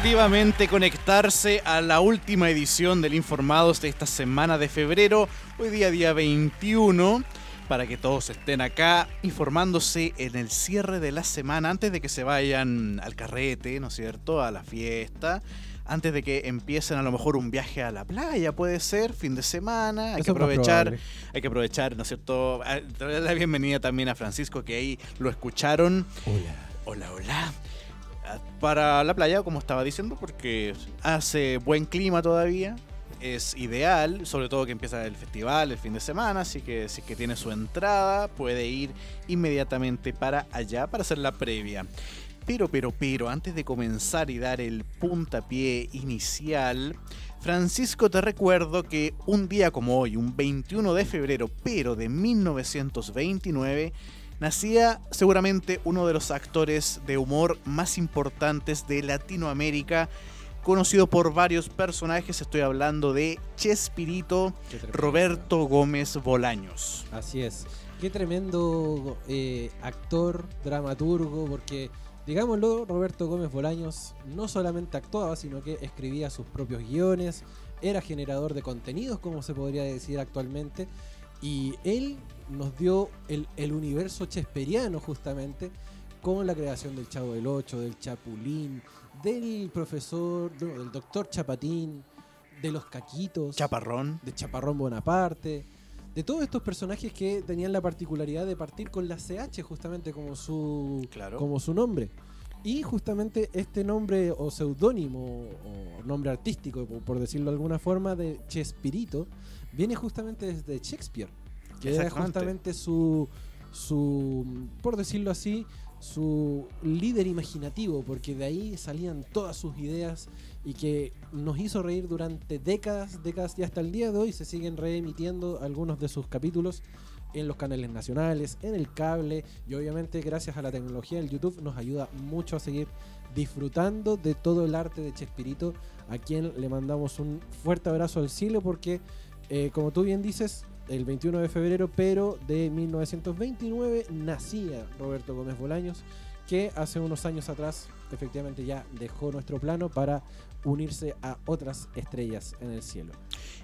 efectivamente conectarse a la última edición del Informados de esta semana de febrero, hoy día día 21, para que todos estén acá informándose en el cierre de la semana antes de que se vayan al carrete, ¿no es cierto?, a la fiesta. Antes de que empiecen a lo mejor un viaje a la playa, puede ser, fin de semana, hay que aprovechar, hay que aprovechar, ¿no es cierto? Darle la bienvenida también a Francisco, que ahí lo escucharon. Hola. Hola, hola para la playa, como estaba diciendo, porque hace buen clima todavía. Es ideal, sobre todo que empieza el festival el fin de semana, así que si que tiene su entrada, puede ir inmediatamente para allá para hacer la previa. Pero, pero, pero, antes de comenzar y dar el puntapié inicial, Francisco, te recuerdo que un día como hoy, un 21 de febrero, pero de 1929, nacía seguramente uno de los actores de humor más importantes de Latinoamérica, conocido por varios personajes, estoy hablando de Chespirito Roberto Gómez Bolaños. Así es, qué tremendo eh, actor, dramaturgo, porque digámoslo, Roberto Gómez Bolaños no solamente actuaba, sino que escribía sus propios guiones, era generador de contenidos, como se podría decir actualmente, y él nos dio el, universo chesperiano justamente con la creación del Chavo del Ocho, del Chapulín, del profesor, del doctor Chapatín, de los Caquitos. Chaparrón. De Chaparrón Bonaparte. De todos estos personajes que tenían la particularidad de partir con la CH justamente como su, como su nombre. Y justamente este nombre o seudónimo o nombre artístico, por decirlo de alguna forma, de Chespirito, viene justamente desde Shakespeare que era justamente su, su, por decirlo así, su líder imaginativo, porque de ahí salían todas sus ideas y que nos hizo reír durante décadas, décadas y hasta el día de hoy se siguen reemitiendo algunos de sus capítulos en los canales nacionales, en el cable y obviamente gracias a la tecnología del YouTube nos ayuda mucho a seguir disfrutando de todo el arte de Chespirito, a quien le mandamos un fuerte abrazo al cielo porque, eh, como tú bien dices, el 21 de febrero, pero de 1929 nacía Roberto Gómez Bolaños, que hace unos años atrás efectivamente ya dejó nuestro plano para unirse a otras estrellas en el cielo.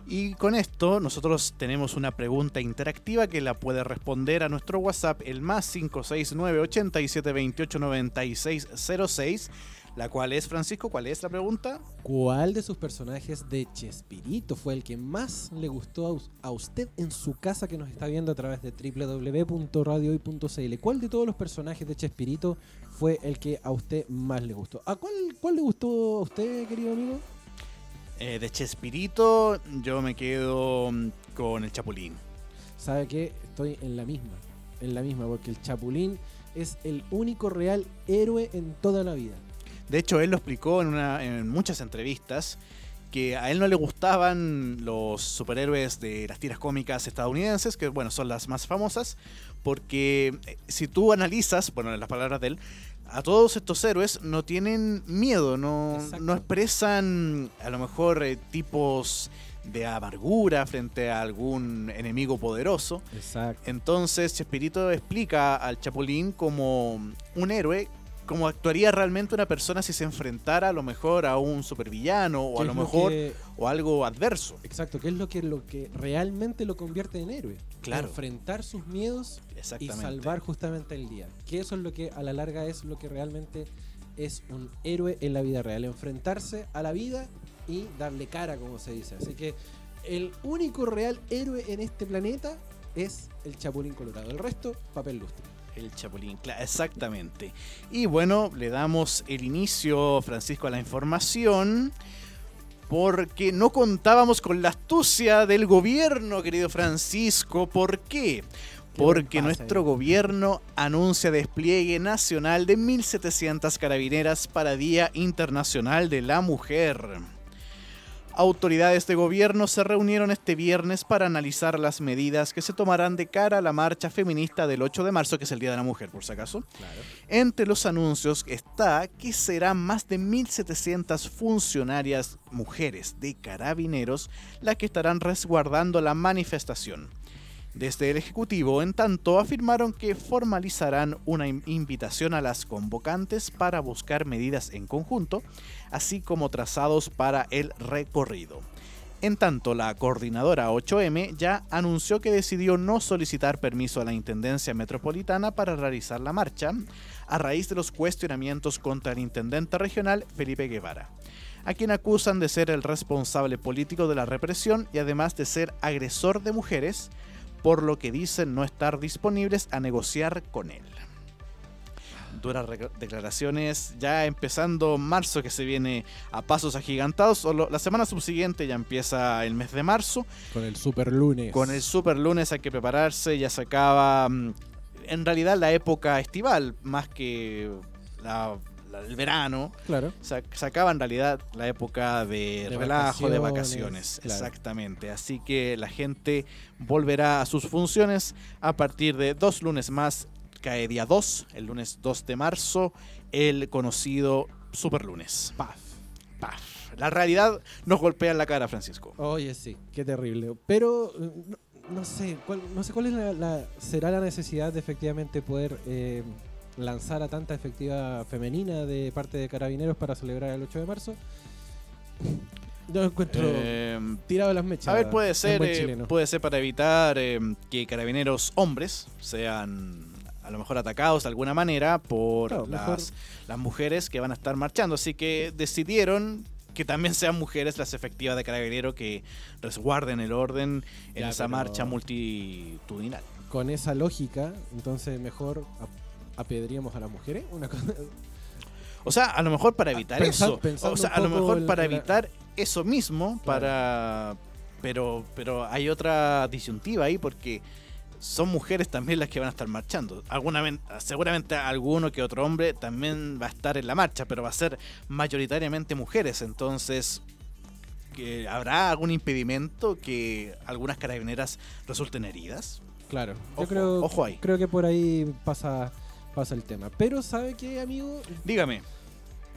Y con esto nosotros tenemos una pregunta interactiva que la puede responder a nuestro WhatsApp, el más 569 87 28 96 06 la cual es, Francisco, ¿cuál es la pregunta? ¿Cuál de sus personajes de Chespirito fue el que más le gustó a usted en su casa que nos está viendo a través de www.radiohoy.cl? ¿Cuál de todos los personajes de Chespirito fue el que a usted más le gustó? ¿A cuál, cuál le gustó a usted, querido amigo? Eh, de Chespirito yo me quedo mm, con el Chapulín. ¿Sabe qué? Estoy en la misma, en la misma, porque el Chapulín es el único real héroe en toda la vida. De hecho, él lo explicó en, en muchas entrevistas que a él no le gustaban los superhéroes de las tiras cómicas estadounidenses, que bueno, son las más famosas, porque eh, si tú analizas, bueno, en las palabras de él, a todos estos héroes no tienen miedo, no, no expresan a lo mejor eh, tipos de amargura frente a algún enemigo poderoso. Exacto. Entonces Chespirito explica al Chapulín como un héroe cómo actuaría realmente una persona si se enfrentara a lo mejor a un supervillano o a lo mejor o algo adverso. Exacto, que es lo que lo que realmente lo convierte en héroe. Claro. Enfrentar sus miedos y salvar justamente el día. Que eso es lo que a la larga es lo que realmente es un héroe en la vida real, enfrentarse a la vida y darle cara, como se dice. Así que el único real héroe en este planeta es el Chapulín Colorado. El resto, papel lustre. El Chapulín, exactamente. Y bueno, le damos el inicio, Francisco, a la información. Porque no contábamos con la astucia del gobierno, querido Francisco. ¿Por qué? Porque nuestro gobierno anuncia despliegue nacional de 1.700 carabineras para Día Internacional de la Mujer. Autoridades de gobierno se reunieron este viernes para analizar las medidas que se tomarán de cara a la marcha feminista del 8 de marzo, que es el Día de la Mujer, por si acaso. Entre los anuncios está que serán más de 1.700 funcionarias mujeres de carabineros las que estarán resguardando la manifestación. Desde el Ejecutivo, en tanto, afirmaron que formalizarán una invitación a las convocantes para buscar medidas en conjunto, así como trazados para el recorrido. En tanto, la coordinadora 8M ya anunció que decidió no solicitar permiso a la Intendencia Metropolitana para realizar la marcha, a raíz de los cuestionamientos contra el intendente regional Felipe Guevara, a quien acusan de ser el responsable político de la represión y además de ser agresor de mujeres, por lo que dicen no estar disponibles a negociar con él duras declaraciones, ya empezando marzo que se viene a pasos agigantados, o la semana subsiguiente ya empieza el mes de marzo. Con el super lunes. Con el super lunes hay que prepararse, ya se acaba mm, en realidad la época estival, más que el verano. Claro. Se, acaba en realidad la época de, relajo, de vacaciones. Exactamente. Así que la gente volverá a sus funciones a partir de dos lunes más cae día 2, el lunes 2 de marzo, el conocido Super Lunes. Paf. Paf. La realidad nos golpea en la cara, Francisco. Oye, sí, qué terrible. Pero no, sé, cuál, no sé cuál es la, será la necesidad de efectivamente poder eh, lanzar a tanta efectiva femenina de parte de Carabineros para celebrar el 8 de marzo. Yo encuentro eh, tirado las mechas. A ver, puede ser, puede ser para evitar que carabineros hombres sean a lo mejor atacados de alguna manera por las, las mujeres que van a estar marchando. Así que decidieron que también sean mujeres las efectivas de carabinero que resguarden el orden en esa marcha multitudinal. Con esa lógica, entonces mejor apedríamos a las mujeres. Una O sea, a lo mejor para evitar eso. O sea, a lo mejor para evitar eso mismo, para. Pero, pero hay otra disyuntiva ahí porque son mujeres también las que van a estar marchando. Alguna, seguramente alguno que otro hombre también va a estar en la marcha, pero va a ser mayoritariamente mujeres. Entonces, ¿habrá algún impedimento que algunas carabineras resulten heridas? Claro, yo creo, ojo ahí. creo que por ahí pasa, pasa el tema. Pero ¿sabe qué, amigo? Dígame.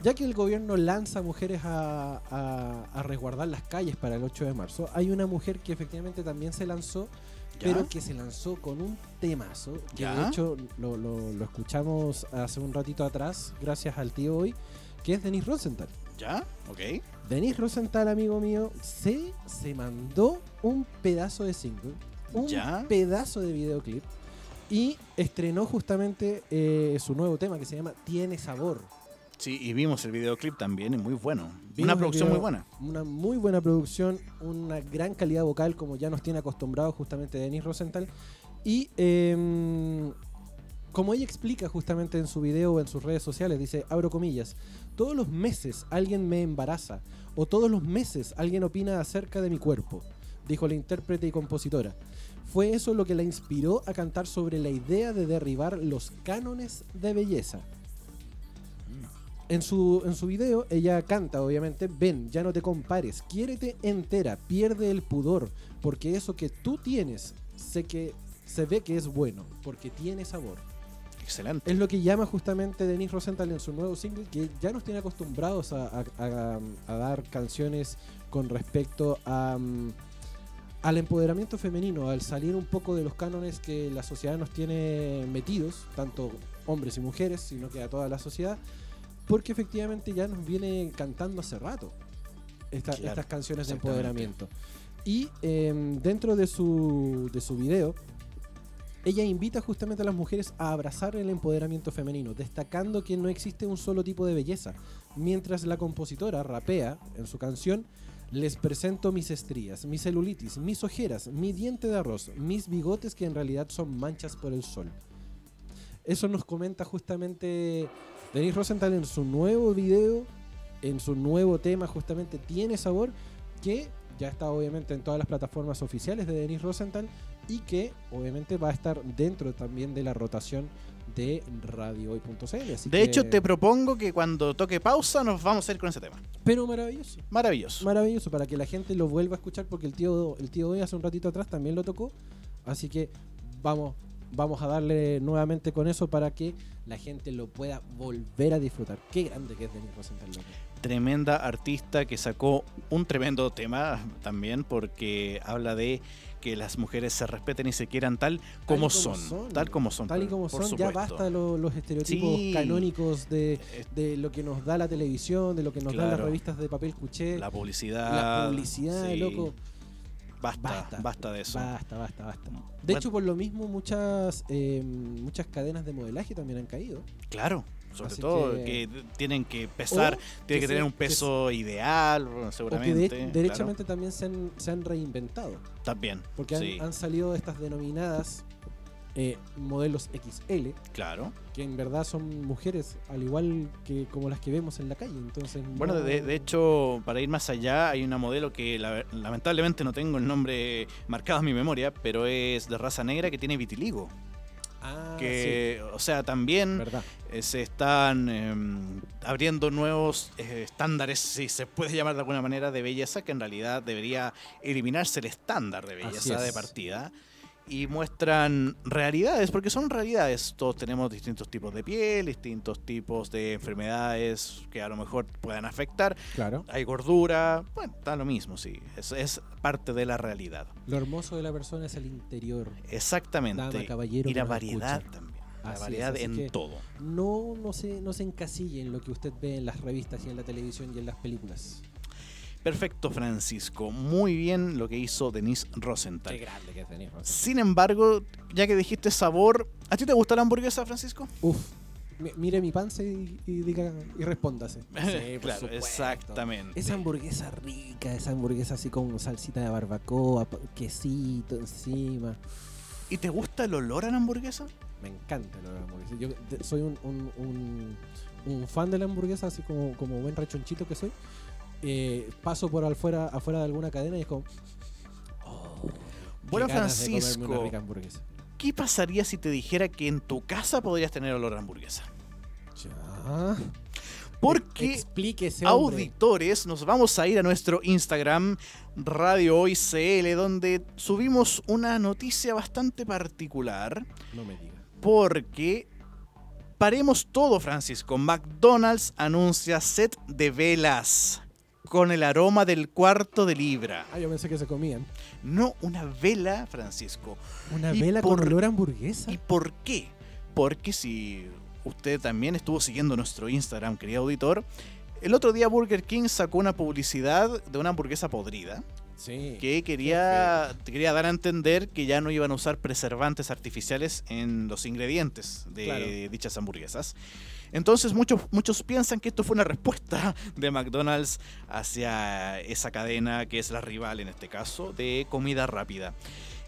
Ya que el gobierno lanza mujeres a, a resguardar las calles para el 8 de marzo, hay una mujer que efectivamente también se lanzó pero que se lanzó con un temazo, que de hecho lo, lo, escuchamos hace un ratito atrás, gracias al tío hoy, que es Denis Rosenthal. ¿Ya? Ok. Denis Rosenthal, amigo mío, se, se mandó un pedazo de single, un pedazo de videoclip, y estrenó justamente eh, su nuevo tema que se llama Tiene Sabor. Sí, y vimos el videoclip también, es muy bueno. una producción muy buena. Una muy buena producción, una gran calidad vocal, como ya nos tiene acostumbrado justamente Denis Rosenthal. Y em, como ella explica justamente en su video o en sus redes sociales, dice, abro comillas, todos los meses alguien me embaraza o todos los meses alguien opina acerca de mi cuerpo, dijo la intérprete y compositora. Fue eso lo que la inspiró a cantar sobre la idea de derribar los cánones de belleza en su, en su video ella canta, obviamente, ven, ya no te compares, quiérete entera, pierde el pudor, porque eso que tú tienes, sé que se ve que es bueno, porque tiene sabor. Excelente. Es lo que llama justamente Denise Rosenthal en su nuevo single, que ya nos tiene acostumbrados a, dar canciones con respecto a, mm, al empoderamiento femenino, al salir un poco de los cánones que la sociedad nos tiene metidos, tanto hombres y mujeres, sino que a toda la sociedad porque efectivamente ya nos viene cantando hace rato estas canciones de empoderamiento. Y em, dentro de su, de su video, ella invita justamente a las mujeres a abrazar el empoderamiento femenino, destacando que no existe un solo tipo de belleza. Mientras la compositora rapea en su canción, les presento mis estrías, mi celulitis, mis ojeras, mi diente de arroz, mis bigotes que en realidad son manchas por el sol. Eso nos comenta justamente Denis Rosenthal en su nuevo video, en su nuevo tema justamente Tiene Sabor, que ya está obviamente en todas las plataformas oficiales de Denis Rosenthal y que obviamente va a estar dentro también de la rotación de radiohoy.cl. De hecho, te propongo que cuando toque pausa nos vamos a ir con ese tema. Pero maravilloso. Maravilloso. Maravilloso, para que la gente lo vuelva a escuchar, porque el tío, el tío hoy hace un ratito atrás también lo tocó. Así que vamos vamos a darle nuevamente con eso para que la gente lo pueda volver a disfrutar. Qué grande que es Denis Rosenthal. Tremenda artista que sacó un tremendo tema también porque habla de que las mujeres se respeten y se quieran tal como, son, Tal como son. Tal y como son. Ya basta los estereotipos canónicos de, de, lo que nos da la televisión, de lo que nos dan las revistas de papel cuché. La publicidad. La publicidad, loco. Basta, basta, de eso. Basta, basta, basta. De hecho, por lo mismo, muchas, eh, muchas cadenas de modelaje también han caído. Claro, sobre todo que, tienen que pesar, tienen que, tener un peso ideal, seguramente. O derechamente también se han, se han, reinventado. También. Porque han, salido estas denominadas eh, modelos XL. Claro. Que en verdad son mujeres, al igual que como las que vemos en la calle. Entonces, bueno, de, hecho, para ir más allá, hay una modelo que lamentablemente no tengo el nombre marcado en mi memoria, pero es de raza negra que tiene vitiligo. Ah, que, o sea, también eh, se están em, abriendo nuevos eh, estándares, si se puede llamar de alguna manera, de belleza, que en realidad debería eliminarse el estándar de belleza de partida y muestran realidades, porque son realidades. Todos tenemos distintos tipos de piel, distintos tipos de enfermedades que a lo mejor puedan afectar. Claro. Hay gordura, bueno, está lo mismo, sí. Es, es parte de la realidad. Lo hermoso de la persona es el interior. Exactamente. caballero, y la variedad también. La variedad en todo. No, no, se, no se encasille en lo que usted ve en las revistas y en la televisión y en las películas. Perfecto, Francisco. Muy bien lo que hizo Denise Rosenthal. Qué grande que es Denise Rosenthal. Sin embargo, ya que dijiste sabor, ¿a ti te gusta la hamburguesa, Francisco? Uf. Mire mi panza y, diga y respóndase. Sí, claro, exactamente. Esa hamburguesa rica, esa hamburguesa así con salsita de barbacoa, quesito encima. ¿Y te gusta el olor a la hamburguesa? Me encanta el olor a la hamburguesa. Yo soy un, un, fan de la hamburguesa, así como, como buen rechonchito que soy. Eh, paso por afuera, afuera de alguna cadena y es como. Oh, bueno, Francisco, ¿qué pasaría si te dijera que en tu casa podrías tener olor a hamburguesa? Ya. Porque auditores, nos vamos a ir a nuestro Instagram Radio Hoy CL, donde subimos una noticia bastante particular. No me digas. Porque paremos todo, Francisco. McDonald's anuncia set de velas con el aroma del cuarto de libra. Ah, yo pensé que se comían. No, una vela, Francisco. ¿Una vela con olor a hamburguesa? ¿Y por qué? Porque si usted también estuvo siguiendo nuestro Instagram, querido auditor, el otro día Burger King sacó una publicidad de una hamburguesa podrida. Sí, que quería, quería dar a entender que ya no iban a usar preservantes artificiales en los ingredientes de dichas hamburguesas. Entonces muchos, muchos piensan que esto fue una respuesta de McDonald's hacia esa cadena que es la rival en este caso de comida rápida.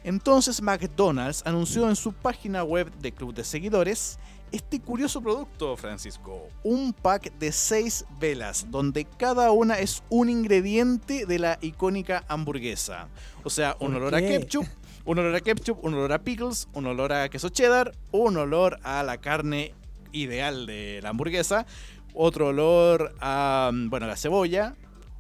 Entonces McDonald's anunció en su página web de club de seguidores este curioso producto, Francisco. Un pack de 6 velas, donde cada una es un ingrediente de la icónica hamburguesa. O sea, un olor a ketchup, un olor a ketchup, un olor a pickles, un olor a queso cheddar, un olor a la carne ideal de la hamburguesa, otro olor a, mm, bueno, la cebolla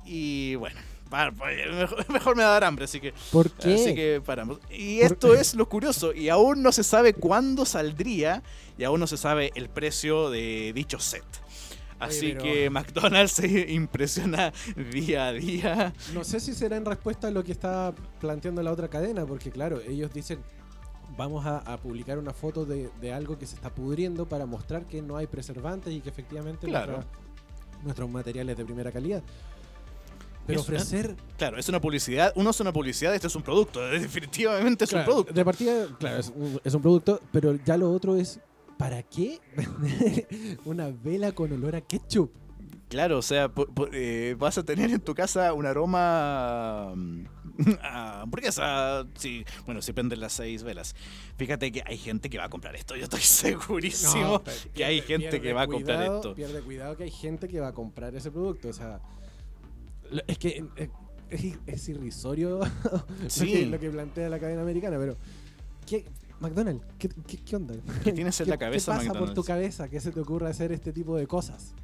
y bueno. Mejor, me va a dar hambre, así que. ¿Por qué? Así que paramos. Y esto es lo curioso. Y aún no se sabe cuándo saldría. Y aún no se sabe el precio de dicho set. Así que McDonald's se impresiona día a día. No sé si será en respuesta a lo que está planteando la otra cadena, porque claro, ellos dicen, vamos a, publicar una foto de, algo que se está pudriendo para mostrar que no hay preservantes y que efectivamente nuestros materiales de primera calidad. Pero ofrecer. claro, es una publicidad. Uno es una publicidad, esto es un producto. Definitivamente es un producto. De partida, claro, es un, es un, producto, pero ya lo otro es. ¿Para qué vender una vela con olor a ketchup? Claro, o sea, eh, vas a tener en tu casa un aroma mm, a hamburguesa. Sí, bueno, si prenden las seis velas. Fíjate que hay gente que va a comprar esto. Yo estoy segurísimo que hay gente que va a comprar esto. Pierde cuidado que hay gente que va a comprar ese producto. O sea, es que eh, es, irrisorio lo, que, plantea la cadena americana, pero ¿qué, McDonald's, ¿qué, qué, onda? ¿Qué tienes en la cabeza, ¿Qué pasa por tu cabeza que se te ocurre hacer este tipo de cosas?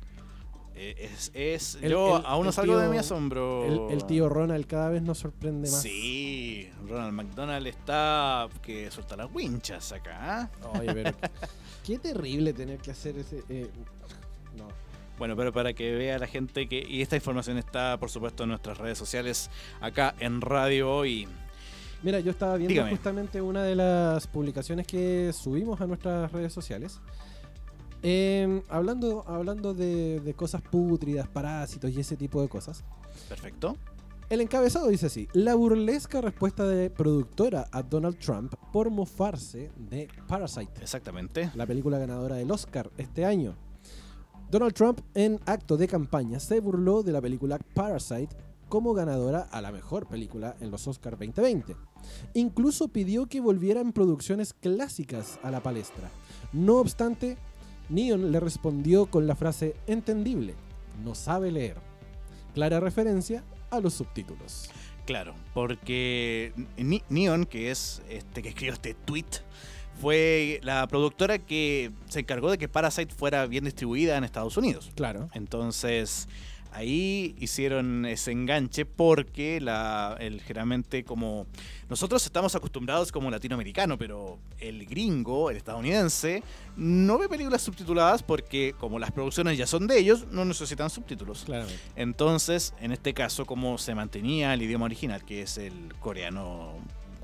Eh, es, yo aún no salgo de mi asombro. El, tío Ronald cada vez nos sorprende más. Sí, Ronald McDonald está que suelta las winchas acá. ¿ah? Oye, pero qué terrible tener que hacer ese. Eh, no. Bueno, pero para que vea la gente que. Y esta información está, por supuesto, en nuestras redes sociales, acá en Radio Hoy. Mira, yo estaba viendo justamente una de las publicaciones que subimos a nuestras redes sociales. Em, hablando hablando de, de, cosas pútridas, parásitos y ese tipo de cosas. Perfecto. El encabezado dice así: La burlesca respuesta de productora a Donald Trump por mofarse de Parasite. Exactamente. La película ganadora del Oscar este año. Donald Trump, en acto de campaña, se burló de la película Parasite como ganadora a la mejor película en los Oscars 2020. Incluso pidió que volvieran producciones clásicas a la palestra. No obstante, Neon le respondió con la frase entendible, no sabe leer. Clara referencia a los subtítulos. Claro, porque Neon, que es este que escribió este tweet, fue la productora que se encargó de que Parasite fuera bien distribuida en Estados Unidos. Claro. Entonces, ahí hicieron ese enganche porque la, el, generalmente como nosotros estamos acostumbrados como latinoamericano, pero el gringo, el estadounidense, no ve películas subtituladas porque como las producciones ya son de ellos, no necesitan subtítulos. Claramente. Entonces, en este caso, como se mantenía el idioma original, que es el coreano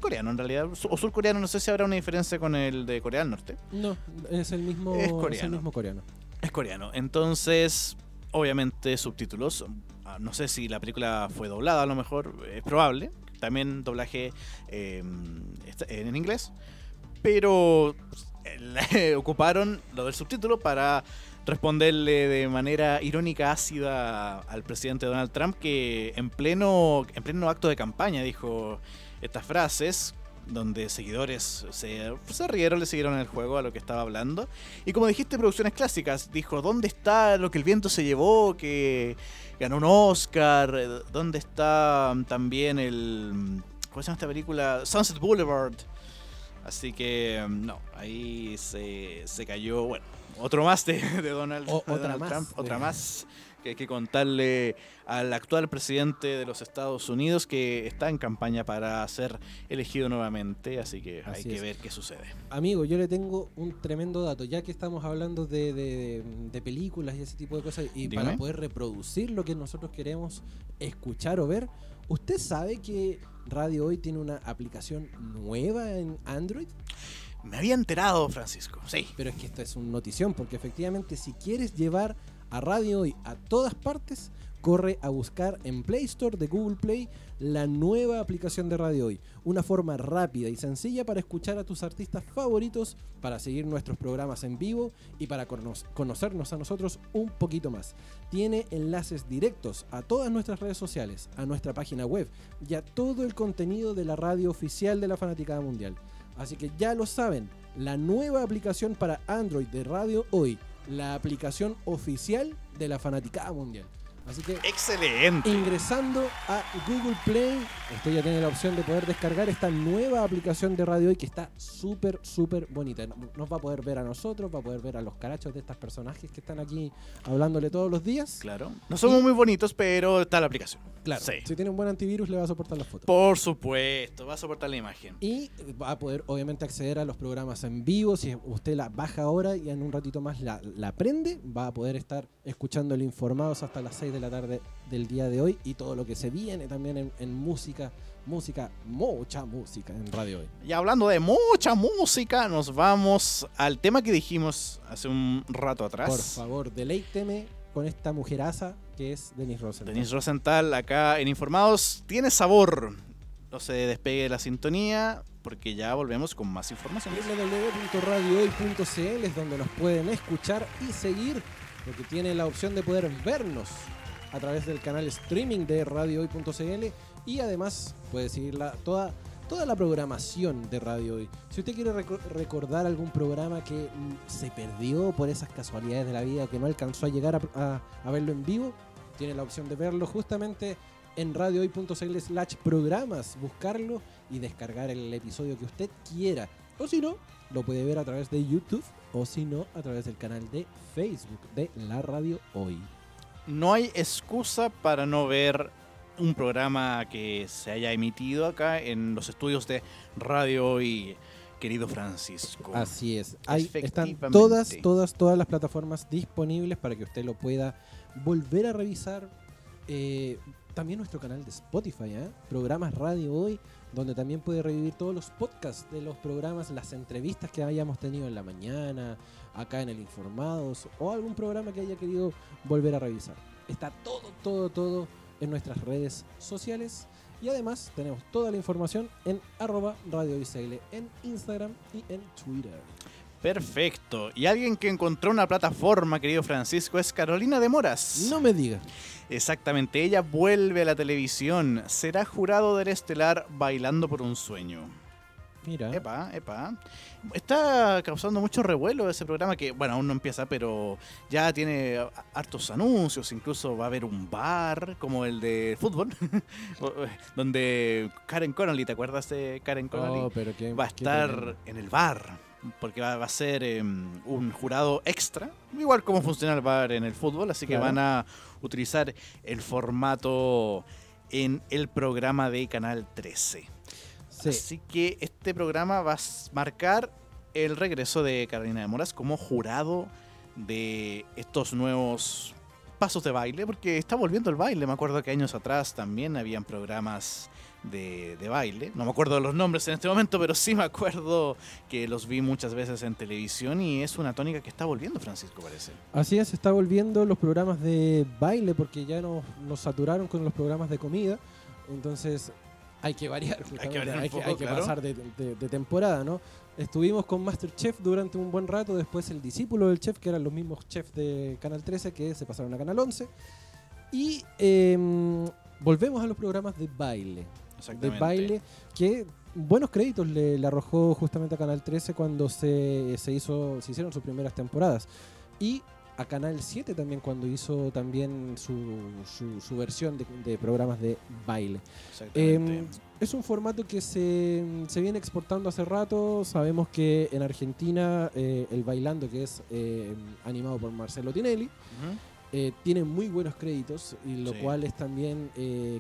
coreano en realidad, o surcoreano, no sé si habrá una diferencia con el de Corea del Norte. No, es el mismo, es coreano. Es el mismo coreano. Es coreano. Entonces, obviamente subtítulos. Ah, no sé si la película fue doblada, a lo mejor, es probable. También doblaje em, en inglés. Pero ocuparon lo del subtítulo para responderle de manera irónica, ácida al presidente Donald Trump, que en pleno, en pleno acto de campaña dijo estas frases donde seguidores se, rieron, le siguieron el juego a lo que estaba hablando. Y como dijiste, producciones clásicas, dijo, ¿dónde está lo que el viento se llevó, que ganó un Oscar? ¿Dónde está también el... ¿Cómo se llama esta película? Sunset Boulevard. Así que, no, ahí se, se cayó, bueno, otro más de, Donald, Trump, otra más que hay que contarle al actual presidente de los Estados Unidos que está en campaña para ser elegido nuevamente, así que hay que ver qué sucede. Amigo, yo le tengo un tremendo dato, ya que estamos hablando de, películas y ese tipo de cosas, y para poder reproducir lo que nosotros queremos escuchar o ver, ¿usted sabe que Radio Hoy tiene una aplicación nueva en Android? Me había enterado, Francisco, sí. Pero es que esto es una notición, porque efectivamente si quieres llevar a Radio Hoy a todas partes, corre a buscar en Play Store de Google Play la nueva aplicación de Radio Hoy. Una forma rápida y sencilla para escuchar a tus artistas favoritos, para seguir nuestros programas en vivo y para conocernos a nosotros un poquito más. Tiene enlaces directos a todas nuestras redes sociales, a nuestra página web y a todo el contenido de la radio oficial de la Fanaticada Mundial. Así que ya lo saben, la nueva aplicación para Android de Radio Hoy la aplicación oficial de la Fanaticada Mundial. Así que excelente. Ingresando a Google Play, usted ya tiene la opción de poder descargar esta nueva aplicación de Radio Hoy que está súper, súper bonita. Nos va a poder ver a nosotros, va a poder ver a los carachos de estos personajes que están aquí hablándole todos los días. Claro. No somos muy bonitos, pero está la aplicación. Claro. Si tiene un buen antivirus, le va a soportar las fotos. Por supuesto, va a soportar la imagen. Y va a poder, obviamente, acceder a los programas en vivo. Si usted la baja ahora y en un ratito más la, la prende, va a poder estar escuchando el Informados hasta las 6 de la tarde del día de hoy y todo lo que se viene también en, música, música, mucha música en radio hoy. Y hablando de mucha música, nos vamos al tema que dijimos hace un rato atrás. Por favor, deleíteme con esta mujeraza que es Denis Rosenthal. Denis Rosenthal, acá en Informados, tiene sabor. No se despegue la sintonía porque ya volvemos con más información. www.radiohoy.cl es donde nos pueden escuchar y seguir porque tiene la opción de poder vernos a través del canal streaming de radiohoy.cl y además puede seguir toda, toda la programación de Radio Hoy. Si usted quiere recordar algún programa que mm, se perdió por esas casualidades de la vida, que no alcanzó a llegar a, verlo en vivo, tiene la opción de verlo justamente en radiohoy.cl slash programas, buscarlo y descargar el episodio que usted quiera. O si no, lo puede ver a través de YouTube o si no, a través del canal de Facebook de La Radio Hoy no hay excusa para no ver un programa que se haya emitido acá en los estudios de Radio y querido Francisco. Así es. Ahí están todas, todas, todas las plataformas disponibles para que usted lo pueda volver a revisar. Eh, también nuestro canal de Spotify, ¿eh? programas Radio Hoy, donde también puede revivir todos los podcasts de los programas, las entrevistas que hayamos tenido en la mañana, acá en el Informados, o algún programa que haya querido volver a revisar. Está todo, todo, todo en nuestras redes sociales. Y además tenemos toda la información en arroba Radio en Instagram y en Twitter. Perfecto. Y alguien que encontró una plataforma, querido Francisco, es Carolina de Moras. No me diga. Exactamente, ella vuelve a la televisión. Será jurado del estelar Bailando por un Sueño. Mira. Epa, epa. Está causando mucho revuelo ese programa que, bueno, aún no empieza, pero ya tiene hartos anuncios. Incluso va a haber un bar como el de fútbol, donde Karen Connolly, ¿te acuerdas de Karen Connolly? Oh, pero va a estar en el bar, porque va, a ser em, un jurado extra, igual como funciona el bar en el fútbol, así que van a utilizar el formato en el programa de Canal 13. Así que este programa va a marcar el regreso de Carolina de Moras como jurado de estos nuevos pasos de baile, porque está volviendo el baile. Me acuerdo que años atrás también habían programas de, baile. No me acuerdo de los nombres en este momento, pero sí me acuerdo que los vi muchas veces en televisión y es una tónica que está volviendo, Francisco, parece. Así es, está volviendo los programas de baile porque ya nos, nos saturaron con los programas de comida. Entonces hay que variar, hay que, pasar de, temporada, ¿no? Estuvimos con Masterchef durante un buen rato, después el discípulo del chef, que eran los mismos chefs de Canal 13 que se pasaron a Canal 11. Y em, volvemos a los programas de baile. De baile, que buenos créditos le, arrojó justamente a Canal 13 cuando se, se, hizo, se hicieron sus primeras temporadas. Y a Canal 7 también cuando hizo también su, su, versión de, programas de baile. Eh, es un formato que se, se, viene exportando hace rato. Sabemos que en Argentina eh, el Bailando, que es eh, animado por Marcelo Tinelli, eh, tiene muy buenos créditos, y lo cual es también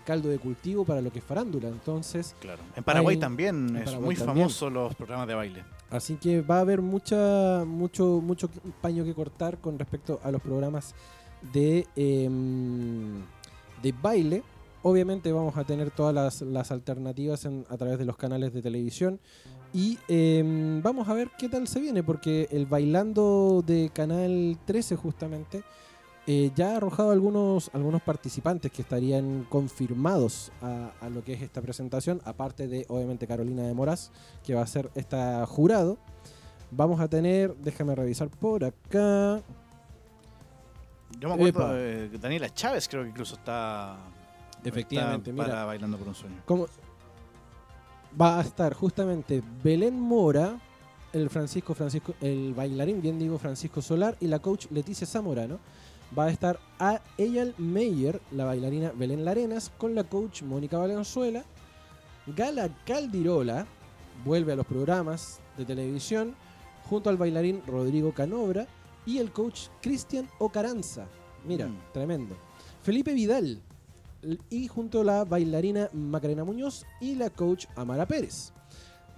caldo de cultivo para lo que es farándula. Entonces, claro. En Paraguay también es muy famoso los programas de baile. Así que va a haber mucha, mucho, mucho paño que cortar con respecto a los programas de, em, de baile. Obviamente vamos a tener todas las, alternativas a través de los canales de televisión. Y em, vamos a ver qué tal se viene, porque el bailando de Canal 13 justamente eh, ya ha arrojado algunos, algunos participantes que estarían confirmados a, lo que es esta presentación, aparte de obviamente Carolina de Moraz, que va a ser esta jurado. Vamos a tener, déjame revisar por acá. Yo me acuerdo de Daniela Chávez, creo que incluso está. Efectivamente, para Bailando por un Sueño. va a estar justamente Belén Mora, el Francisco Francisco, el bailarín, bien digo, Francisco Solar, y la coach Leticia Zamorano va a estar a Eyal Meyer, la bailarina Belén Larenas, con la coach Mónica Valenzuela. Gala Caldirola vuelve a los programas de televisión junto al bailarín Rodrigo Canobra y el coach Cristian Ocaranza. Mira, mm. tremendo. Felipe Vidal y junto a la bailarina Macarena Muñoz y la coach Amara Pérez.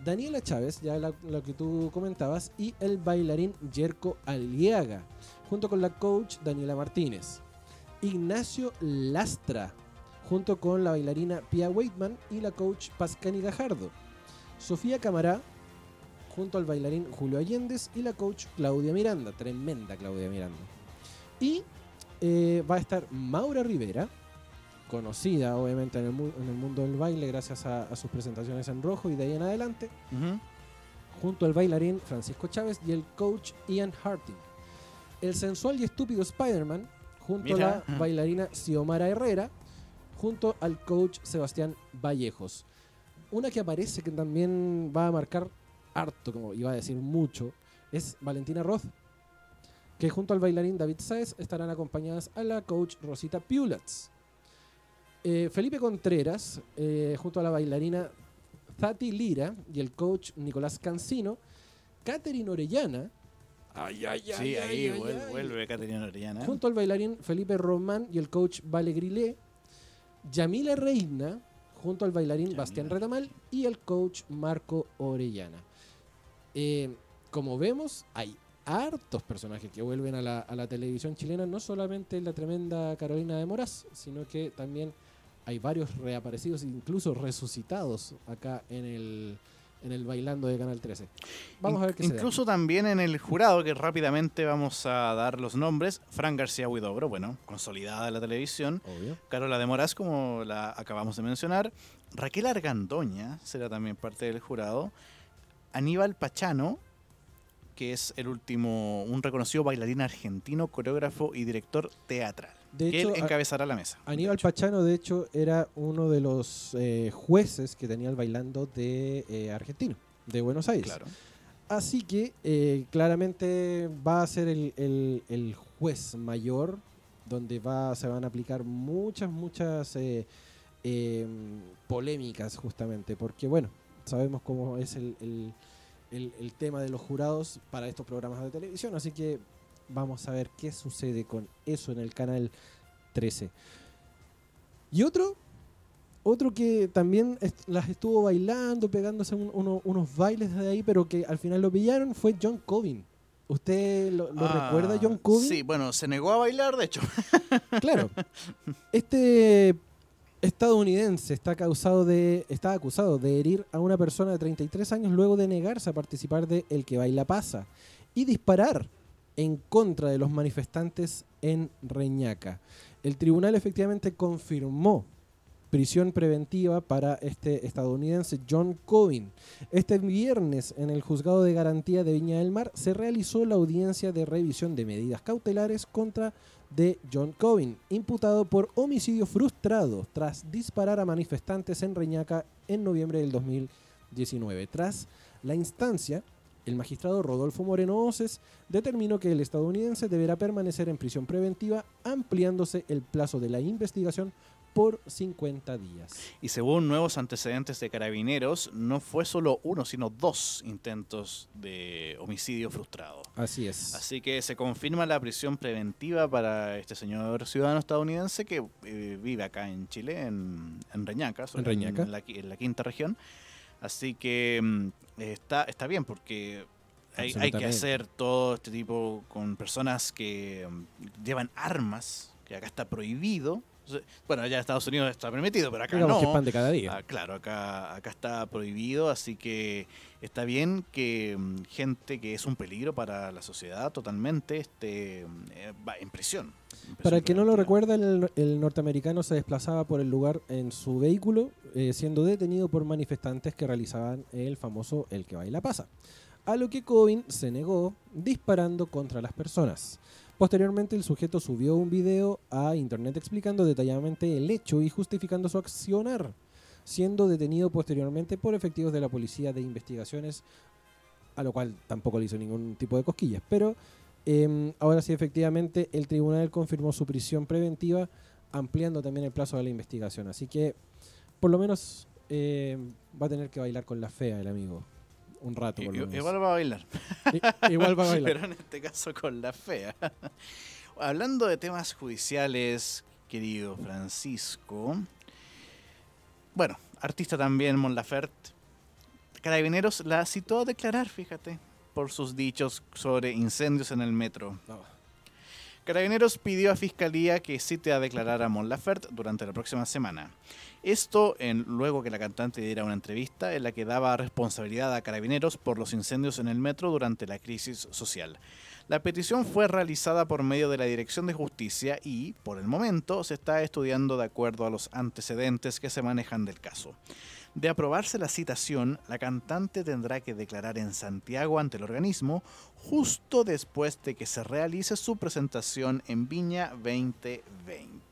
Daniela Chávez, ya lo que tú comentabas, y el bailarín Yerko Aliaga junto con la coach Daniela Martínez. Ignacio Lastra, junto con la bailarina Pia Waitman y la coach Pascani Gajardo. Sofía Camará, junto al bailarín Julio Allendez y la coach Claudia Miranda, tremenda Claudia Miranda. Y eh, va a estar Maura Rivera, conocida obviamente en el, mundo del baile gracias a, sus presentaciones en rojo y de ahí en adelante, junto al bailarín Francisco Chávez y el coach Ian Harting el sensual y estúpido Spider-Man, junto a la bailarina Xiomara Herrera, junto al coach Sebastián Vallejos. Una que aparece que también va a marcar harto, como iba a decir mucho, es Valentina Roth, que junto al bailarín David Saez estarán acompañadas a la coach Rosita Pulatz. Eh, Felipe Contreras, eh, junto a la bailarina Zati Lira y el coach Nicolás Cancino, Catherine Orellana, Ay, ay, ay, sí, ahí vuelve, Caterina Orellana. Junto al bailarín Felipe Román y el coach Vale Grilé. Yamila Reina, junto al bailarín Bastián Retamal y el coach Marco Orellana. Eh, como vemos, hay hartos personajes que vuelven a la, a la, televisión chilena, no solamente la tremenda Carolina de Moraz, sino que también hay varios reaparecidos, incluso resucitados acá en el, en el Bailando de Canal 13. Vamos a ver qué Incluso también en el jurado, que rápidamente vamos a dar los nombres. Fran García Huidobro, bueno, consolidada la televisión. Obvio. Carola de Moraz, como la acabamos de mencionar. Raquel Argandoña será también parte del jurado. Aníbal Pachano, que es el último, un reconocido bailarín argentino, coreógrafo y director teatral. De que él encabezará la mesa. Aníbal Pachano, de hecho, era uno de los eh, jueces que tenía el bailando de eh, argentino, de Buenos Aires. Claro. Así que eh, claramente va a ser el, juez mayor, donde va, se van a aplicar muchas, muchas em, polémicas justamente, porque bueno, sabemos cómo es el, el, tema de los jurados para estos programas de televisión, así que vamos a ver qué sucede con eso en el canal 13. Y otro, otro que también las estuvo bailando, pegándose unos bailes de ahí, pero que al final lo pillaron fue John Covin. ¿Usted lo, ah, recuerda, John Covin? Sí, bueno, se negó a bailar, de hecho. claro. Este estadounidense está, causado de, está acusado de herir a una persona de 33 años luego de negarse a participar de El que baila pasa y disparar en contra de los manifestantes en Reñaca. El tribunal efectivamente confirmó prisión preventiva para este estadounidense John Covin. Este viernes en el juzgado de garantía de Viña del Mar se realizó la audiencia de revisión de medidas cautelares contra de John Covin, imputado por homicidio frustrado tras disparar a manifestantes en Reñaca en noviembre del 2019. Tras la instancia, el magistrado Rodolfo Moreno Oces determinó que el estadounidense deberá permanecer en prisión preventiva, ampliándose el plazo de la investigación por 50 días. Y según nuevos antecedentes de carabineros, no fue solo uno, sino dos intentos de homicidio frustrado. Así es. Así que se confirma la prisión preventiva para este señor ciudadano estadounidense que eh, vive acá en Chile, en, Reñaca, en, Reñaca. En, la, quinta región. Así que mm, está, está bien porque hay, hay, que hacer todo este tipo con personas que mm, llevan armas, que acá está prohibido bueno, allá en Estados Unidos está permitido, pero acá no. Que pan de cada día. Ah, claro, acá, acá está prohibido, así que está bien que mm, gente que es un peligro para la sociedad totalmente esté eh, en prisión. para que no lo recuerda, el, norteamericano se desplazaba por el lugar en su vehículo, eh, siendo detenido por manifestantes que realizaban el famoso El que baila pasa. A lo que Covin se negó disparando contra las personas. Posteriormente, el sujeto subió un video a internet explicando detalladamente el hecho y justificando su accionar, siendo detenido posteriormente por efectivos de la Policía de Investigaciones, a lo cual tampoco le hizo ningún tipo de cosquillas. Pero em, ahora sí, efectivamente, el tribunal confirmó su prisión preventiva, ampliando también el plazo de la investigación. Así que, por lo menos, em, va a tener que bailar con la fea el amigo un rato. igual va a bailar. igual va a bailar. Pero en este caso con la fea. Hablando de temas judiciales, querido Francisco. Bueno, artista también, Mon Laferte. Carabineros la citó a declarar, fíjate, por sus dichos sobre incendios en el metro. Carabineros pidió a Fiscalía que cite a declarar a Mon Laferte durante la próxima semana. Esto en, luego que la cantante diera una entrevista en la que daba responsabilidad a carabineros por los incendios en el metro durante la crisis social. La petición fue realizada por medio de la Dirección de Justicia y, por el momento, se está estudiando de acuerdo a los antecedentes que se manejan del caso. De aprobarse la citación, la cantante tendrá que declarar en Santiago ante el organismo justo después de que se realice su presentación en Viña 2020.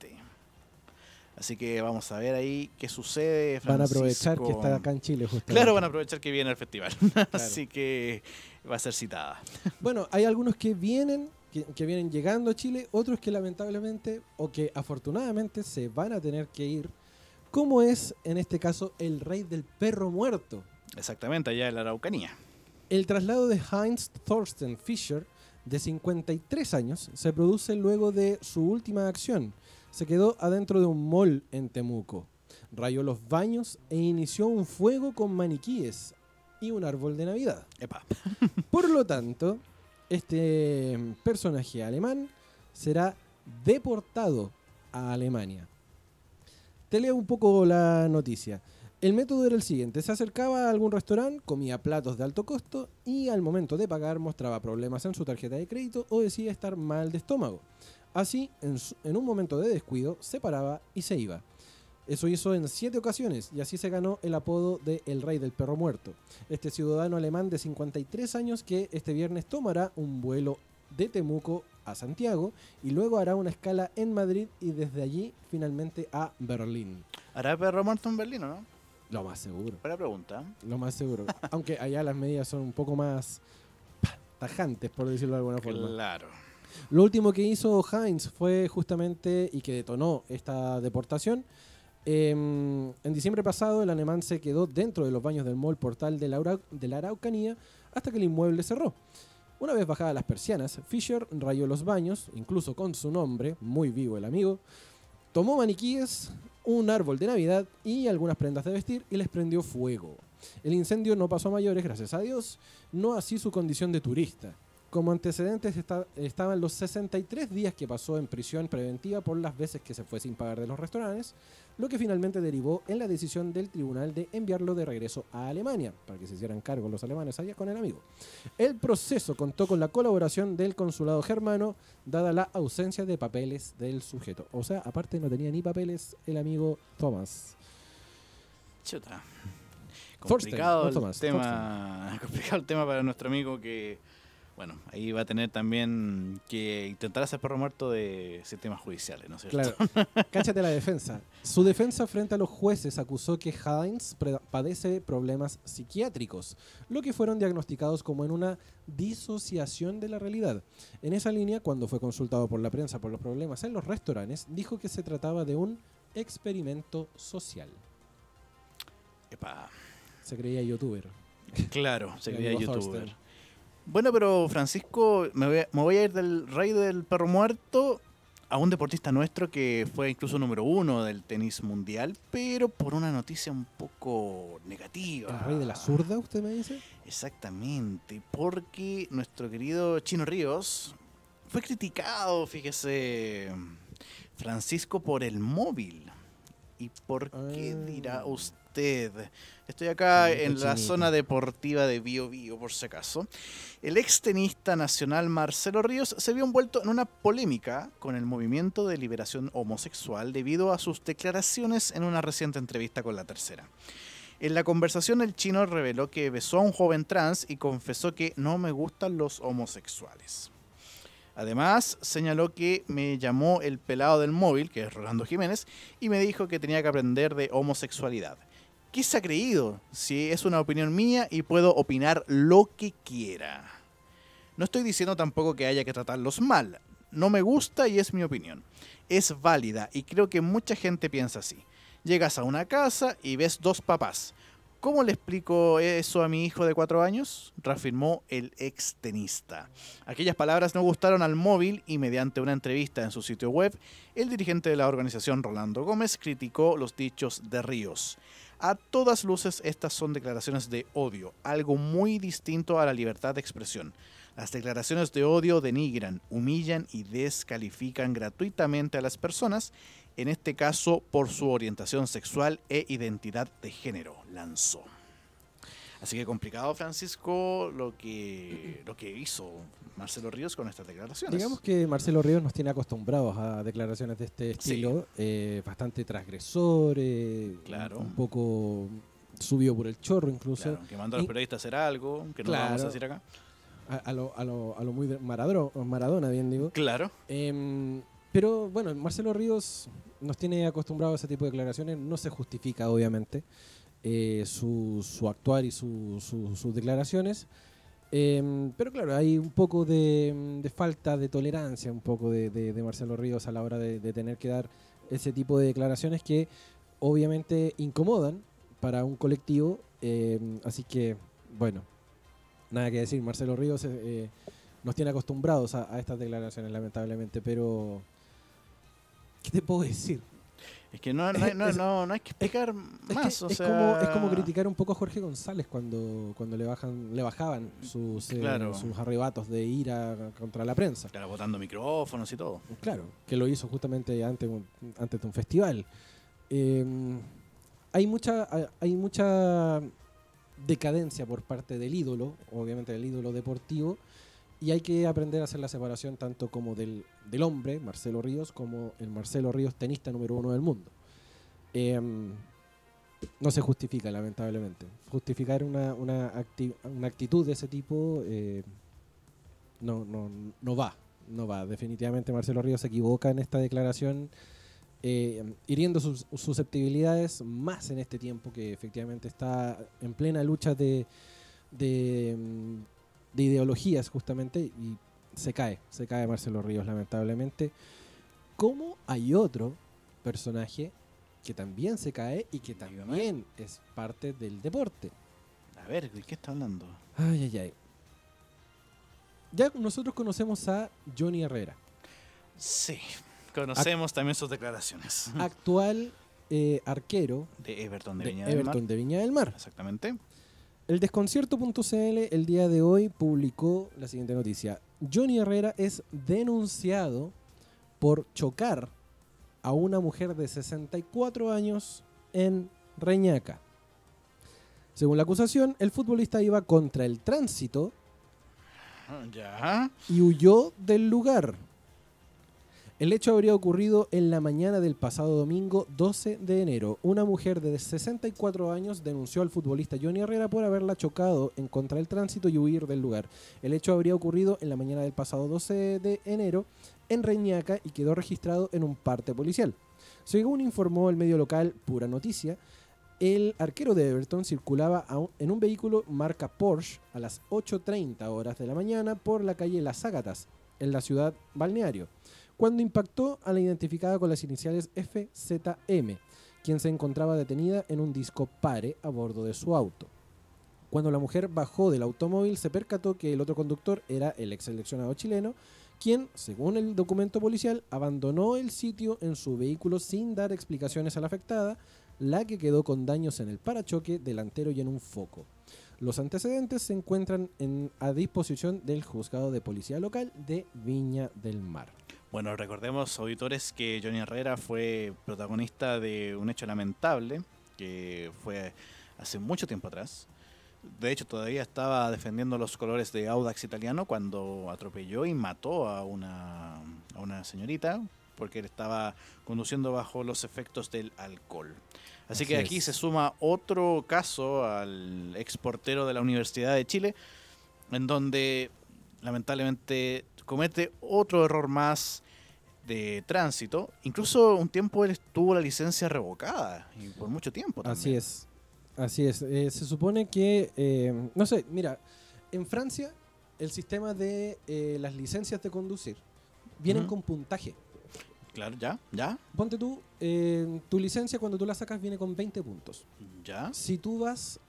Así que vamos a ver ahí qué sucede. Van a aprovechar que está acá en Chile, justamente. Claro, van a aprovechar que viene el festival. Así que va a ser citada. Bueno, hay algunos que vienen, que, vienen llegando a Chile, otros que lamentablemente o que afortunadamente se van a tener que ir, como es en este caso el rey del perro muerto. Exactamente, allá en la Araucanía. El traslado de Heinz Thorsten Fischer, de 53 años, se produce luego de su última acción se quedó adentro de un mall en Temuco. Rayó los baños e inició un fuego con maniquíes y un árbol de Navidad. Por lo tanto, este personaje alemán será deportado a Alemania. Te leo un poco la noticia. El método era el siguiente, se acercaba a algún restaurante, comía platos de alto costo y al momento de pagar mostraba problemas en su tarjeta de crédito o decía estar mal de estómago. Así, en, un momento de descuido, se paraba y se iba. Eso hizo en siete ocasiones y así se ganó el apodo de El Rey del Perro Muerto. Este ciudadano alemán de 53 años que este viernes tomará un vuelo de Temuco a Santiago y luego hará una escala en Madrid y desde allí finalmente a Berlín. ¿Hará perro muerto en Berlín o no? Lo más seguro. Buena pregunta. Lo más seguro. Aunque allá las medidas son un poco más tajantes, por decirlo de alguna forma. Claro. Lo último que hizo Heinz fue justamente, y que detonó esta deportación, em, en diciembre pasado el alemán se quedó dentro de los baños del mall portal de la, Araucanía hasta que el inmueble cerró. Una vez bajadas las persianas, Fisher rayó los baños, incluso con su nombre, muy vivo el amigo, tomó maniquíes, un árbol de Navidad y algunas prendas de vestir y les prendió fuego. El incendio no pasó a mayores, gracias a Dios, no así su condición de turista. Como antecedentes estaban los 63 días que pasó en prisión preventiva por las veces que se fue sin pagar de los restaurantes, lo que finalmente derivó en la decisión del tribunal de enviarlo de regreso a Alemania, para que se hicieran cargo los alemanes allá con el amigo. El proceso contó con la colaboración del consulado germano, dada la ausencia de papeles del sujeto. O sea, aparte no tenía ni papeles el amigo Thomas. Chuta. Complicado, el tema, complicado el tema para nuestro amigo que bueno, ahí va a tener también que intentar hacer perro muerto de sistemas judiciales, ¿no es cierto? Claro. Cáchate la defensa. Su defensa frente a los jueces acusó que Heinz padece problemas psiquiátricos, lo que fueron diagnosticados como en una disociación de la realidad. En esa línea, cuando fue consultado por la prensa por los problemas en los restaurantes, dijo que se trataba de un experimento social. Epa. Se creía youtuber. Claro, se creía youtuber. Bueno, pero Francisco, me voy, a, ir del rey del perro muerto a un deportista nuestro que fue incluso número uno del tenis mundial, pero por una noticia un poco negativa. ¿El rey de la zurda, usted me dice? Exactamente, porque nuestro querido Chino Ríos fue criticado, fíjese, Francisco, por el móvil. ¿Y por qué dirá ah. Usted? Estoy acá en la zona deportiva de Bio Bio, por si acaso. El extenista nacional Marcelo Ríos se vio envuelto en una polémica con el movimiento de liberación homosexual debido a sus declaraciones en una reciente entrevista con la tercera. En la conversación el chino reveló que besó a un joven trans y confesó que no me gustan los homosexuales. Además, señaló que me llamó el pelado del móvil, que es Rolando Jiménez, y me dijo que tenía que aprender de homosexualidad. ¿Qué se ha creído? Si es una opinión mía y puedo opinar lo que quiera. No estoy diciendo tampoco que haya que tratarlos mal. No me gusta y es mi opinión. Es válida y creo que mucha gente piensa así. Llegas a una casa y ves dos papás. ¿Cómo le explico eso a mi hijo de cuatro años? reafirmó el ex tenista. Aquellas palabras no gustaron al móvil y mediante una entrevista en su sitio web, el dirigente de la organización Rolando Gómez criticó los dichos de Ríos. A todas luces estas son declaraciones de odio, algo muy distinto a la libertad de expresión. Las declaraciones de odio denigran, humillan y descalifican gratuitamente a las personas en este caso por su orientación sexual e identidad de género, lanzó. Así que complicado, Francisco, lo que, lo que hizo Marcelo Ríos con estas declaraciones. Digamos que Marcelo Ríos nos tiene acostumbrados a declaraciones de este estilo, eh, bastante transgresores, claro. un poco subió por el chorro incluso. que mandó a los periodistas a hacer algo, que no vamos a decir acá. A, lo, a, lo, a lo muy Maradona, Maradona, bien digo. Claro. Eh, pero bueno, Marcelo Ríos nos tiene acostumbrados a ese tipo de declaraciones, no se justifica obviamente eh, su, su, actuar y sus declaraciones. Em, pero claro, hay un poco de, falta de tolerancia, un poco de, Marcelo Ríos a la hora de, tener que dar ese tipo de declaraciones que obviamente incomodan para un colectivo. Em, así que, bueno, nada que decir, Marcelo Ríos eh, nos tiene acostumbrados a, a, estas declaraciones, lamentablemente, pero ¿Qué te puedo decir? Es que no, no, hay que explicar más. Es, como, es como criticar un poco a Jorge González cuando, cuando le bajan le bajaban sus, eh, sus arrebatos de ira contra la prensa. Claro, botando micrófonos y todo. Claro, que lo hizo justamente antes, antes de un festival. Em, hay mucha hay mucha decadencia por parte del ídolo, obviamente del ídolo deportivo, y hay que aprender a hacer la separación tanto como del, hombre, Marcelo Ríos, como el Marcelo Ríos tenista número uno del mundo. Em, no se justifica, lamentablemente. Justificar una, una, actitud de ese tipo eh, no, no, no va. No va. Definitivamente Marcelo Ríos se equivoca en esta declaración, eh, hiriendo sus susceptibilidades más en este tiempo que efectivamente está en plena lucha de, de de ideologías justamente se cae, se cae Marcelo Ríos lamentablemente. Como hay otro personaje que también se cae y que también es parte del deporte. A ver, ¿de qué está hablando? Ay, ay, ay. Ya nosotros conocemos a Johnny Herrera. Sí, conocemos también sus declaraciones. Actual eh, arquero de Everton de, Viña, del Mar. de Viña del Mar. Exactamente. El desconcierto.cl el día de hoy publicó la siguiente noticia. Johnny Herrera es denunciado por chocar a una mujer de 64 años en Reñaca. Según la acusación, el futbolista iba contra el tránsito y huyó del lugar. El hecho habría ocurrido en la mañana del pasado domingo 12 de enero. Una mujer de 64 años denunció al futbolista Johnny Herrera por haberla chocado en contra del tránsito y huir del lugar. El hecho habría ocurrido en la mañana del pasado 12 de enero en Reñaca y quedó registrado en un parte policial. Según informó el medio local Pura Noticia, el arquero de Everton circulaba en un vehículo marca Porsche a las 8.30 horas de la mañana por la calle Las Ágatas, en la ciudad balneario cuando impactó a la identificada con las iniciales FZM, quien se encontraba detenida en un disco pare a bordo de su auto. Cuando la mujer bajó del automóvil se percató que el otro conductor era el ex seleccionado chileno, quien, según el documento policial, abandonó el sitio en su vehículo sin dar explicaciones a la afectada, la que quedó con daños en el parachoque delantero y en un foco. Los antecedentes se encuentran a disposición del juzgado de policía local de Viña del Mar. Bueno, recordemos, auditores, que Johnny Herrera fue protagonista de un hecho lamentable que fue hace mucho tiempo atrás. De hecho, todavía estaba defendiendo los colores de Audax italiano cuando atropelló y mató a una, a una señorita porque él estaba conduciendo bajo los efectos del alcohol. Así, que aquí se suma otro caso al exportero de la Universidad de Chile, en donde lamentablemente comete otro error más de tránsito. Incluso un tiempo él tuvo la licencia revocada y por mucho tiempo también. Así es. Así es. Eh, se supone que, eh, no sé, mira, en Francia el sistema de eh, las licencias de conducir vienen con puntaje. Claro, ya, ya. Ponte tú, tu licencia cuando tú la sacas viene con 20 puntos. Ya. Si tú vas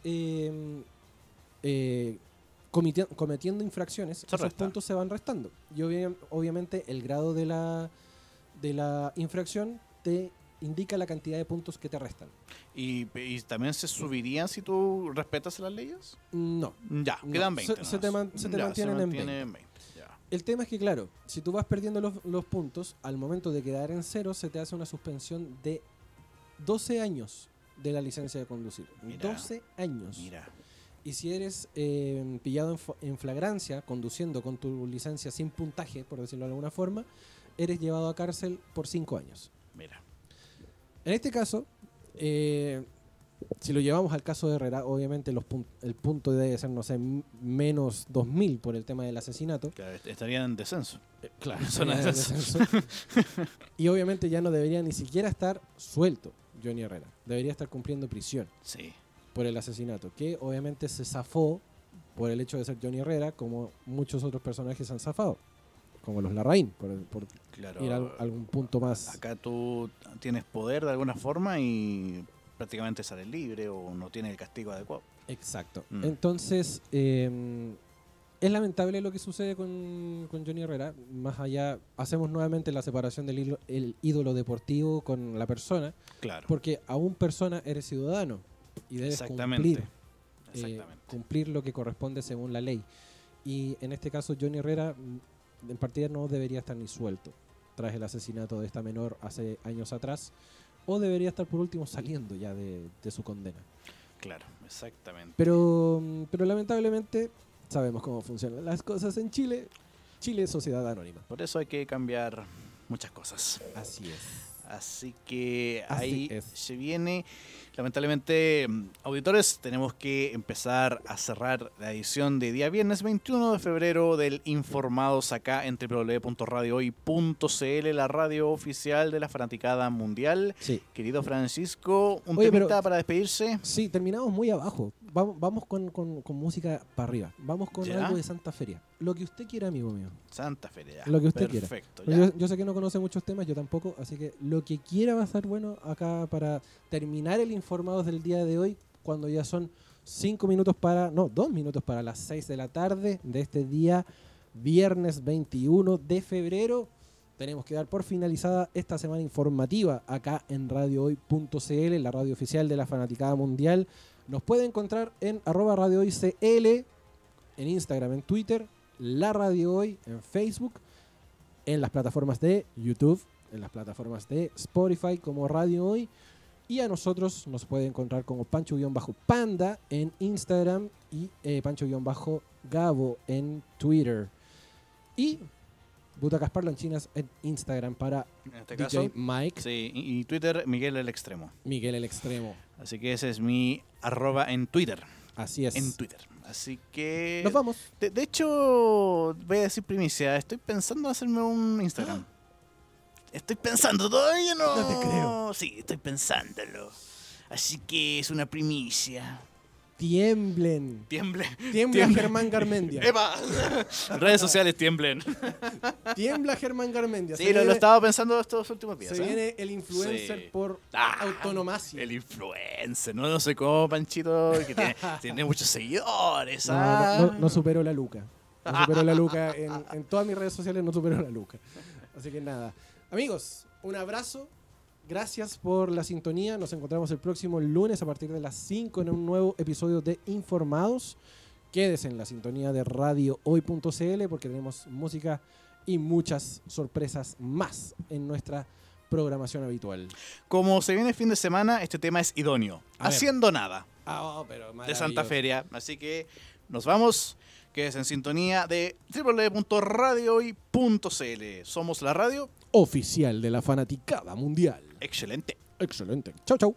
cometiendo infracciones, esos puntos se van restando. Y obviamente el grado de la, de la infracción te indica la cantidad de puntos que te restan. ¿Y, también se subirían si tú respetas las leyes? No. Ya, quedan 20. Se, te, mantienen en 20. El tema es que, claro, si tú vas perdiendo los, los, puntos, al momento de quedar en cero, se te hace una suspensión de 12 años de la licencia de conducir. 12 años. Mira. Y si eres eh, pillado en, flagrancia, conduciendo con tu licencia sin puntaje, por decirlo de alguna forma, eres llevado a cárcel por cinco años. Mira. En este caso, eh, si lo llevamos al caso de Herrera, obviamente los el punto debe ser, no sé, menos 2000 por el tema del asesinato. Claro, estarían en descenso. Eh, claro, en descenso. y obviamente ya no debería ni siquiera estar suelto Johnny Herrera. Debería estar cumpliendo prisión. Sí por el asesinato, que obviamente se zafó por el hecho de ser Johnny Herrera, como muchos otros personajes han zafado, como los Larraín, por, ir a algún punto más. Acá tú tienes poder de alguna forma y prácticamente sales libre o no tienes el castigo adecuado. Exacto. Mm. Entonces, em, es lamentable lo que sucede con, Johnny Herrera. Más allá, hacemos nuevamente la separación del el ídolo deportivo con la persona. Claro. Porque aún persona eres ciudadano y debes cumplir, eh, cumplir lo que corresponde según la ley. Y en este caso, Johnny Herrera en partida no debería estar ni suelto tras el asesinato de esta menor hace años atrás, o debería estar por último saliendo ya de, de su condena. Claro, exactamente. Pero, pero lamentablemente sabemos cómo funcionan las cosas en Chile. Chile es sociedad anónima. Por eso hay que cambiar muchas cosas. Así es. Así que ahí se viene. Lamentablemente, mm, auditores, tenemos que empezar a cerrar la edición de día viernes 21 de febrero del Informados acá en www.radiohoy.cl, la radio oficial de la fanaticada mundial. Sí. Querido Francisco, un temita para despedirse. Sí, terminamos muy abajo. Vamos, vamos con, música para arriba. Vamos con algo de Santa Feria. Lo que usted quiera, amigo mío. Santa Feria. Lo que usted Perfecto, quiera. Yo, yo, sé que no conoce muchos temas, yo tampoco, así que lo que quiera va a estar bueno acá para terminar el informados del día de hoy, cuando ya son cinco minutos para, no, dos minutos para las seis de la tarde de este día, viernes 21 de febrero. Tenemos que dar por finalizada esta semana informativa acá en radiohoy.cl, la radio oficial de la Fanaticada Mundial. Nos puede encontrar en arroba radiohoycl, en Instagram, en Twitter, la Radio Hoy, en Facebook, en las plataformas de YouTube, en las plataformas de Spotify como Radio Hoy. Y a nosotros nos puede encontrar como Pancho-Panda en Instagram y eh, Pancho-Gabo en Twitter. Y Butacas Parlanchinas en Instagram para en este DJ Mike. Sí, y Twitter Miguel el Extremo. Miguel el Extremo. Así que ese es mi arroba en Twitter. Así es. En Twitter. Así que... Nos vamos. De, hecho, voy a decir primicia, estoy pensando en hacerme un Instagram. Estoy pensando, todavía no. No te creo. Sí, estoy pensándolo. Así que es una primicia. Tiemblen. Tiemblen. Tiembla Germán Garmendia. ¡Eva! Redes sociales tiemblen. Tiembla Germán Garmendia. Sí, lo, estaba pensando estos últimos días. Se ¿eh? viene el influencer por ah, autonomacia. El influencer, no, no sé cómo, Panchito, que tiene, muchos seguidores. No, ah. no, superó la Luca. No superó la Luca. En, en todas mis redes sociales no superó la Luca. Así que nada. Amigos, un abrazo. Gracias por la sintonía. Nos encontramos el próximo lunes a partir de las 5 en un nuevo episodio de Informados. Quédese en la sintonía de Radio Hoy.cl porque tenemos música y muchas sorpresas más en nuestra programación habitual. Como se viene el fin de semana, este tema es idóneo. Haciendo nada. Ah, oh, de Santa Feria. Así que nos vamos que es en sintonía de www.radiohoy.cl. Somos la radio oficial de la fanaticada mundial. Excelente. Excelente. Chau, chau.